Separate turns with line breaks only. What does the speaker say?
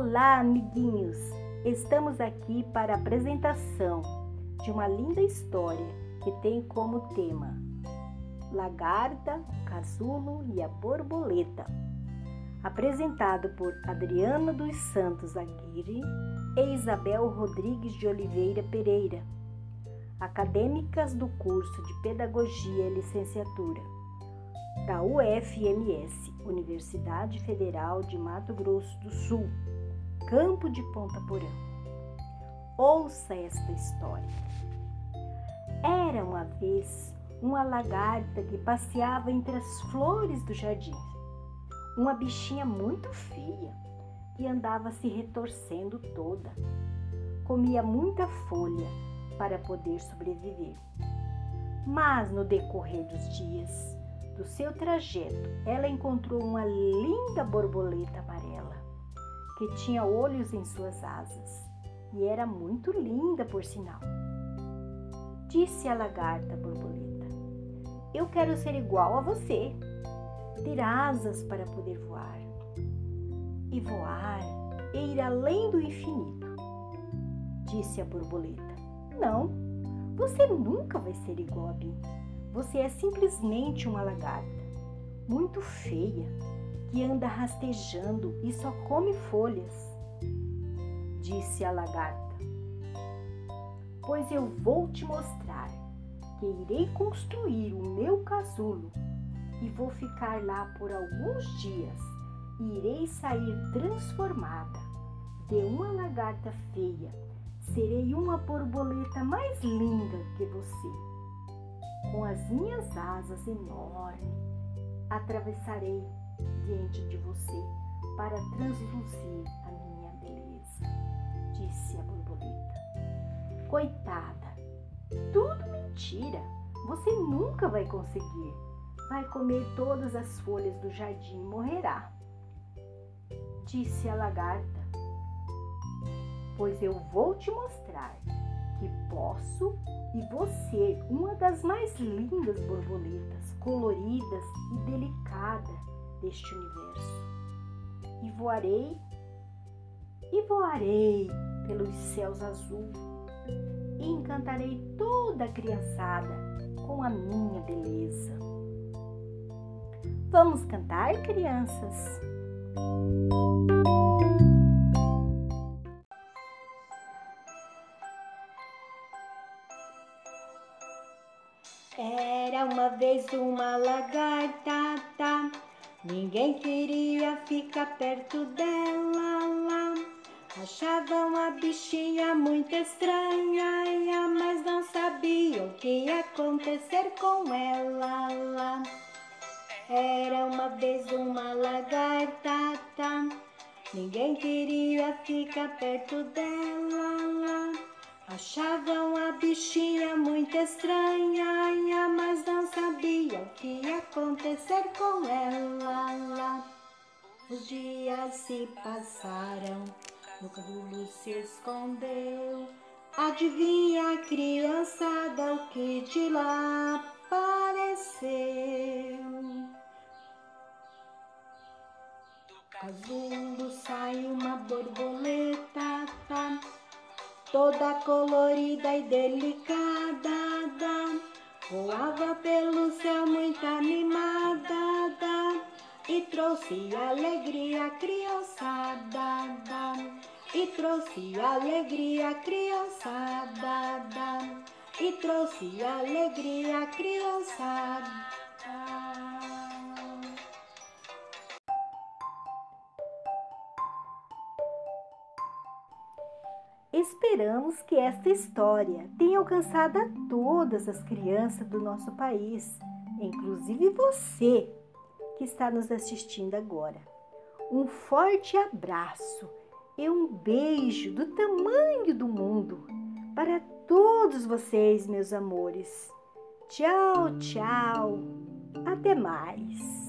Olá, amiguinhos! Estamos aqui para a apresentação de uma linda história que tem como tema Lagarta, Casulo e a Borboleta. Apresentado por Adriana dos Santos Aguirre e Isabel Rodrigues de Oliveira Pereira, acadêmicas do curso de Pedagogia e Licenciatura da UFMS, Universidade Federal de Mato Grosso do Sul, Campo de Ponta Porã. Ouça esta história. Era uma vez uma lagarta que passeava entre as flores do jardim. Uma bichinha muito feia que andava se retorcendo toda. Comia muita folha para poder sobreviver. Mas no decorrer dos dias, do seu trajeto, ela encontrou uma linda borboleta amarela que tinha olhos em suas asas e era muito linda, por sinal. Disse a lagarta borboleta: Eu quero ser igual a você, ter asas para poder voar e voar e ir além do infinito. Disse a borboleta: Não, você nunca vai ser igual a mim. Você é simplesmente uma lagarta, muito feia, que anda rastejando e só come folhas. Disse a lagarta. Pois eu vou te mostrar que irei construir o meu casulo e vou ficar lá por alguns dias e irei sair transformada de uma lagarta feia. Serei uma borboleta mais linda que você com as minhas asas enormes, atravessarei de você para transluzir a minha beleza, disse a borboleta. Coitada, tudo mentira. Você nunca vai conseguir. Vai comer todas as folhas do jardim e morrerá. Disse a lagarta. Pois eu vou te mostrar que posso e você, uma das mais lindas borboletas, coloridas e delicada deste universo. E voarei, e voarei pelos céus azul e encantarei toda a criançada com a minha beleza. Vamos cantar, crianças? Era uma vez uma lagarta, tá? Ninguém queria ficar perto dela. Lá. Achavam a bichinha muito estranha, mas não sabiam o que ia acontecer com ela. Lá. Era uma vez uma lagarta, tá? ninguém queria ficar perto dela. Lá. Achavam a bichinha muito estranha, mas não sabiam o que acontecer com ela. Os dias se passaram, no cabelo se escondeu. Adivinha criançada o que de lá apareceu? Casulo sai uma borboleta, tá? toda colorida e delicada, voava pelo céu muito animada, e trouxe alegria criançada, e trouxe alegria criançada, e trouxe alegria criançada. Esperamos que esta história tenha alcançado a todas as crianças do nosso país, inclusive você que está nos assistindo agora. Um forte abraço e um beijo do tamanho do mundo para todos vocês, meus amores. Tchau, tchau. Até mais.